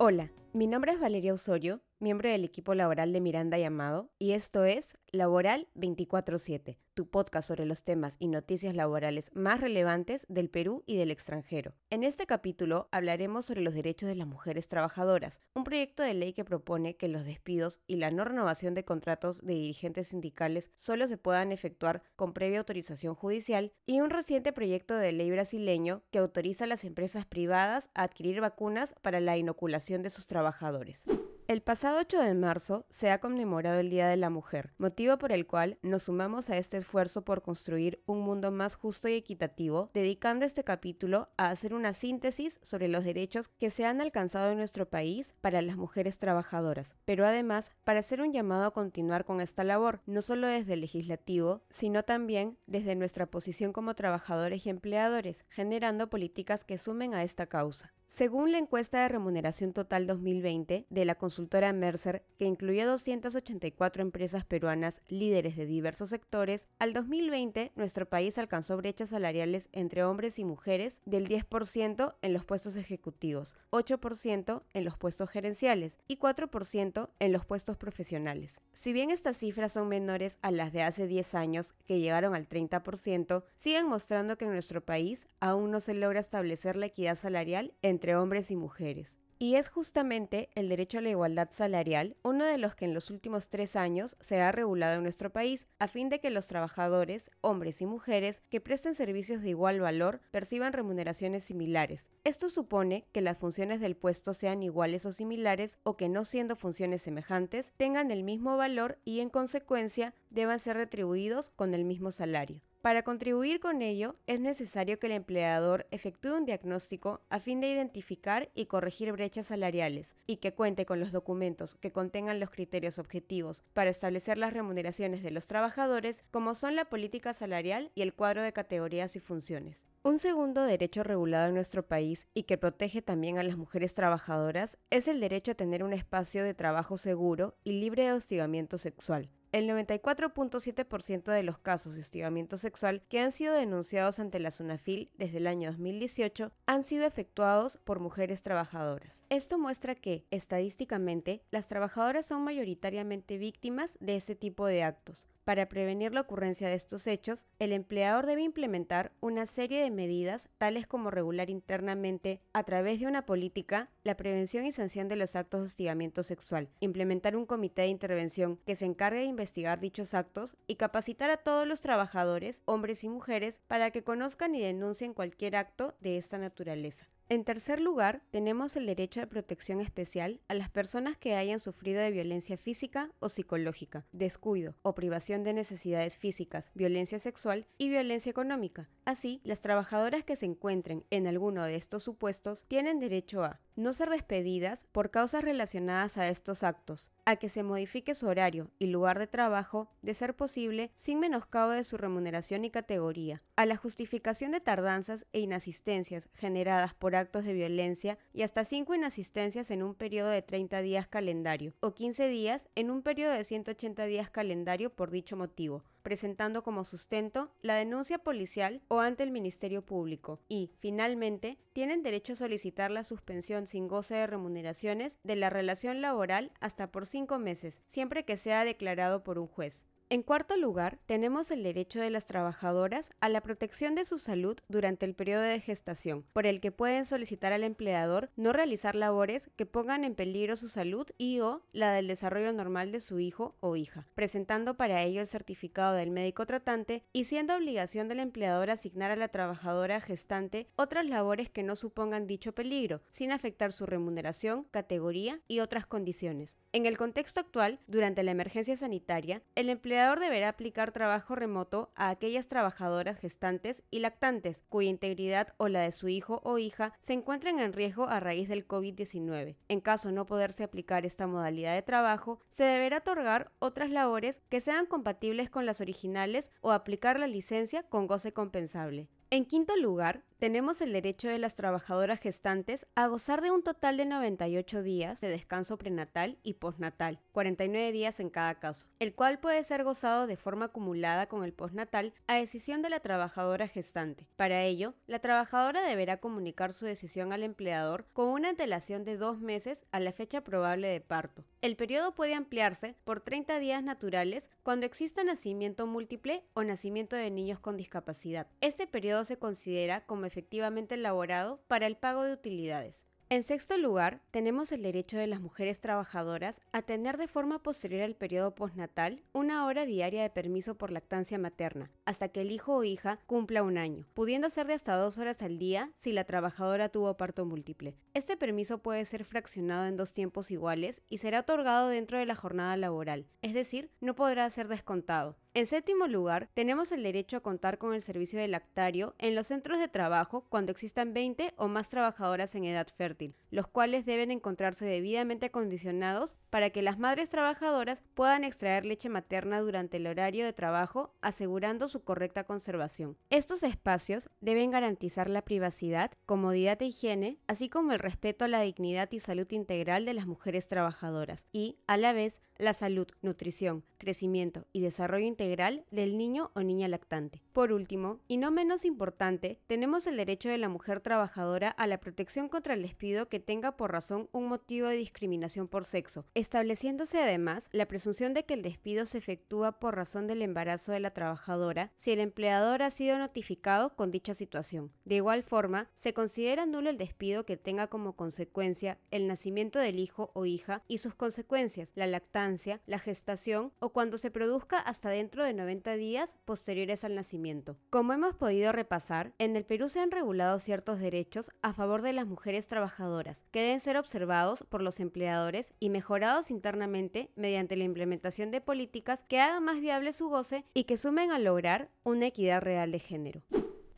Hola, mi nombre es Valeria Osorio, miembro del equipo laboral de Miranda Llamado, y esto es Laboral 24-7, tu podcast sobre los temas y noticias laborales más relevantes del Perú y del extranjero. En este capítulo hablaremos sobre los derechos de las mujeres trabajadoras, un proyecto de ley que propone que los despidos y la no renovación de contratos de dirigentes sindicales solo se puedan efectuar con previa autorización judicial, y un reciente proyecto de ley brasileño que autoriza a las empresas privadas a adquirir vacunas para la inoculación de sus trabajadores. El pasado 8 de marzo se ha conmemorado el Día de la Mujer, motivo por el cual nos sumamos a este esfuerzo por construir un mundo más justo y equitativo, dedicando este capítulo a hacer una síntesis sobre los derechos que se han alcanzado en nuestro país para las mujeres trabajadoras, pero además para hacer un llamado a continuar con esta labor, no solo desde el legislativo, sino también desde nuestra posición como trabajadores y empleadores, generando políticas que sumen a esta causa. Según la encuesta de remuneración total 2020 de la consultora Mercer, que incluye 284 empresas peruanas líderes de diversos sectores, al 2020 nuestro país alcanzó brechas salariales entre hombres y mujeres del 10% en los puestos ejecutivos, 8% en los puestos gerenciales y 4% en los puestos profesionales. Si bien estas cifras son menores a las de hace 10 años, que llegaron al 30%, siguen mostrando que en nuestro país aún no se logra establecer la equidad salarial en entre hombres y mujeres. Y es justamente el derecho a la igualdad salarial uno de los que en los últimos tres años se ha regulado en nuestro país, a fin de que los trabajadores, hombres y mujeres, que presten servicios de igual valor perciban remuneraciones similares. Esto supone que las funciones del puesto sean iguales o similares o que no siendo funciones semejantes tengan el mismo valor y en consecuencia deban ser retribuidos con el mismo salario. Para contribuir con ello, es necesario que el empleador efectúe un diagnóstico a fin de identificar y corregir brechas salariales y que cuente con los documentos que contengan los criterios objetivos para establecer las remuneraciones de los trabajadores, como son la política salarial y el cuadro de categorías y funciones. Un segundo derecho regulado en nuestro país y que protege también a las mujeres trabajadoras es el derecho a tener un espacio de trabajo seguro y libre de hostigamiento sexual. El 94.7% de los casos de hostigamiento sexual que han sido denunciados ante la SUNAFIL desde el año 2018 han sido efectuados por mujeres trabajadoras. Esto muestra que, estadísticamente, las trabajadoras son mayoritariamente víctimas de este tipo de actos, para prevenir la ocurrencia de estos hechos, el empleador debe implementar una serie de medidas tales como regular internamente, a través de una política, la prevención y sanción de los actos de hostigamiento sexual, implementar un comité de intervención que se encargue de investigar dichos actos y capacitar a todos los trabajadores, hombres y mujeres, para que conozcan y denuncien cualquier acto de esta naturaleza. En tercer lugar, tenemos el derecho de protección especial a las personas que hayan sufrido de violencia física o psicológica, descuido o privación de necesidades físicas, violencia sexual y violencia económica. Así, las trabajadoras que se encuentren en alguno de estos supuestos tienen derecho a no ser despedidas por causas relacionadas a estos actos, a que se modifique su horario y lugar de trabajo, de ser posible, sin menoscabo de su remuneración y categoría, a la justificación de tardanzas e inasistencias generadas por actos de violencia y hasta cinco inasistencias en un periodo de 30 días calendario o 15 días en un periodo de 180 días calendario por dicho motivo, presentando como sustento la denuncia policial o ante el Ministerio Público y, finalmente, tienen derecho a solicitar la suspensión sin goce de remuneraciones de la relación laboral hasta por cinco meses, siempre que sea declarado por un juez. En cuarto lugar, tenemos el derecho de las trabajadoras a la protección de su salud durante el periodo de gestación, por el que pueden solicitar al empleador no realizar labores que pongan en peligro su salud y o la del desarrollo normal de su hijo o hija, presentando para ello el certificado del médico tratante y siendo obligación del empleador asignar a la trabajadora gestante otras labores que no supongan dicho peligro, sin afectar su remuneración, categoría y otras condiciones. En el contexto actual, durante la emergencia sanitaria, el empleador empleador deberá aplicar trabajo remoto a aquellas trabajadoras gestantes y lactantes cuya integridad o la de su hijo o hija se encuentren en riesgo a raíz del COVID-19. En caso no poderse aplicar esta modalidad de trabajo, se deberá otorgar otras labores que sean compatibles con las originales o aplicar la licencia con goce compensable. En quinto lugar, tenemos el derecho de las trabajadoras gestantes a gozar de un total de 98 días de descanso prenatal y postnatal, 49 días en cada caso, el cual puede ser gozado de forma acumulada con el postnatal a decisión de la trabajadora gestante. Para ello, la trabajadora deberá comunicar su decisión al empleador con una antelación de dos meses a la fecha probable de parto. El periodo puede ampliarse por 30 días naturales cuando exista nacimiento múltiple o nacimiento de niños con discapacidad. Este periodo se considera como efectivamente elaborado para el pago de utilidades. En sexto lugar, tenemos el derecho de las mujeres trabajadoras a tener de forma posterior al periodo postnatal una hora diaria de permiso por lactancia materna, hasta que el hijo o hija cumpla un año, pudiendo ser de hasta dos horas al día si la trabajadora tuvo parto múltiple. Este permiso puede ser fraccionado en dos tiempos iguales y será otorgado dentro de la jornada laboral, es decir, no podrá ser descontado. En séptimo lugar, tenemos el derecho a contar con el servicio de lactario en los centros de trabajo cuando existan 20 o más trabajadoras en edad fértil, los cuales deben encontrarse debidamente acondicionados para que las madres trabajadoras puedan extraer leche materna durante el horario de trabajo, asegurando su correcta conservación. Estos espacios deben garantizar la privacidad, comodidad e higiene, así como el respeto a la dignidad y salud integral de las mujeres trabajadoras y, a la vez, la salud, nutrición, crecimiento y desarrollo integral del niño o niña lactante. Por último, y no menos importante, tenemos el derecho de la mujer trabajadora a la protección contra el despido que tenga por razón un motivo de discriminación por sexo, estableciéndose además la presunción de que el despido se efectúa por razón del embarazo de la trabajadora si el empleador ha sido notificado con dicha situación. De igual forma, se considera nulo el despido que tenga como consecuencia el nacimiento del hijo o hija y sus consecuencias, la lactancia, la gestación o cuando se produzca hasta dentro de 90 días posteriores al nacimiento. Como hemos podido repasar, en el Perú se han regulado ciertos derechos a favor de las mujeres trabajadoras, que deben ser observados por los empleadores y mejorados internamente mediante la implementación de políticas que hagan más viable su goce y que sumen a lograr una equidad real de género.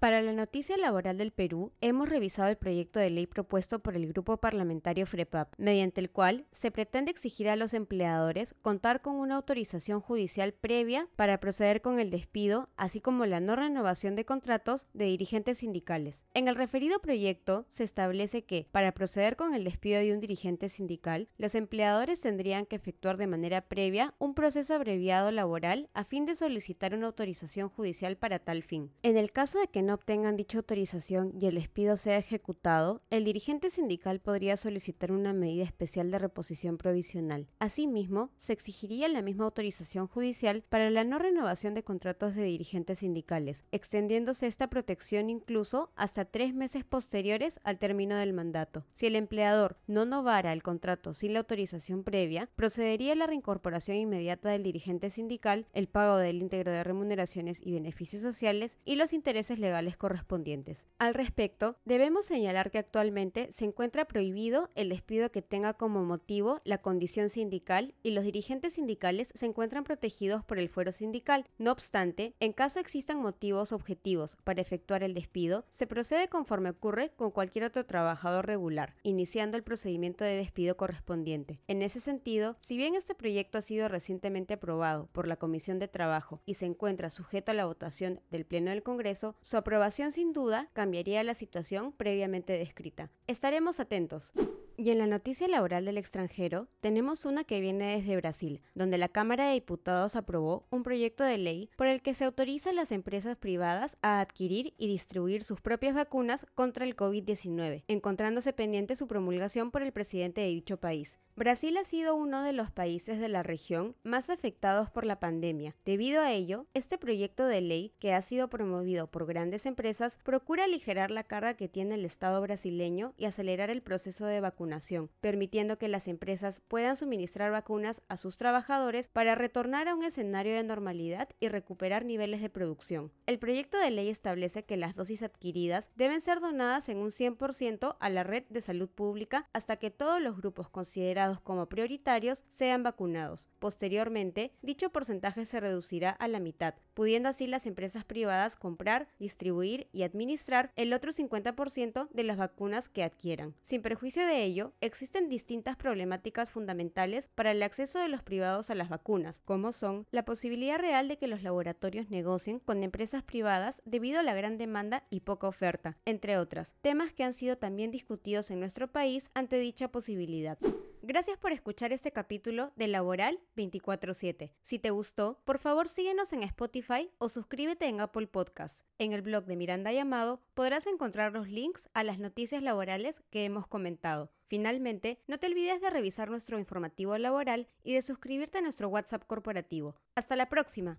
Para la noticia laboral del Perú, hemos revisado el proyecto de ley propuesto por el grupo parlamentario FREPAP, mediante el cual se pretende exigir a los empleadores contar con una autorización judicial previa para proceder con el despido, así como la no renovación de contratos de dirigentes sindicales. En el referido proyecto se establece que, para proceder con el despido de un dirigente sindical, los empleadores tendrían que efectuar de manera previa un proceso abreviado laboral a fin de solicitar una autorización judicial para tal fin. En el caso de que no obtengan dicha autorización y el despido sea ejecutado, el dirigente sindical podría solicitar una medida especial de reposición provisional. Asimismo, se exigiría la misma autorización judicial para la no renovación de contratos de dirigentes sindicales, extendiéndose esta protección incluso hasta tres meses posteriores al término del mandato. Si el empleador no novara el contrato sin la autorización previa, procedería a la reincorporación inmediata del dirigente sindical, el pago del íntegro de remuneraciones y beneficios sociales y los intereses legales correspondientes. Al respecto, debemos señalar que actualmente se encuentra prohibido el despido que tenga como motivo la condición sindical y los dirigentes sindicales se encuentran protegidos por el fuero sindical. No obstante, en caso existan motivos objetivos para efectuar el despido, se procede conforme ocurre con cualquier otro trabajador regular, iniciando el procedimiento de despido correspondiente. En ese sentido, si bien este proyecto ha sido recientemente aprobado por la Comisión de Trabajo y se encuentra sujeto a la votación del Pleno del Congreso, su aprobación sin duda cambiaría la situación previamente descrita. Estaremos atentos. Y en la noticia laboral del extranjero tenemos una que viene desde Brasil, donde la Cámara de Diputados aprobó un proyecto de ley por el que se autoriza a las empresas privadas a adquirir y distribuir sus propias vacunas contra el COVID-19, encontrándose pendiente su promulgación por el presidente de dicho país. Brasil ha sido uno de los países de la región más afectados por la pandemia. Debido a ello, este proyecto de ley, que ha sido promovido por grandes empresas, procura aligerar la carga que tiene el Estado brasileño y acelerar el proceso de vacunación permitiendo que las empresas puedan suministrar vacunas a sus trabajadores para retornar a un escenario de normalidad y recuperar niveles de producción. El proyecto de ley establece que las dosis adquiridas deben ser donadas en un 100% a la red de salud pública hasta que todos los grupos considerados como prioritarios sean vacunados. Posteriormente, dicho porcentaje se reducirá a la mitad, pudiendo así las empresas privadas comprar, distribuir y administrar el otro 50% de las vacunas que adquieran. Sin perjuicio de ello, existen distintas problemáticas fundamentales para el acceso de los privados a las vacunas, como son la posibilidad real de que los laboratorios negocien con empresas privadas debido a la gran demanda y poca oferta, entre otras, temas que han sido también discutidos en nuestro país ante dicha posibilidad. Gracias por escuchar este capítulo de Laboral 24/7. Si te gustó, por favor síguenos en Spotify o suscríbete en Apple Podcasts. En el blog de Miranda Llamado podrás encontrar los links a las noticias laborales que hemos comentado. Finalmente, no te olvides de revisar nuestro informativo laboral y de suscribirte a nuestro WhatsApp corporativo. Hasta la próxima.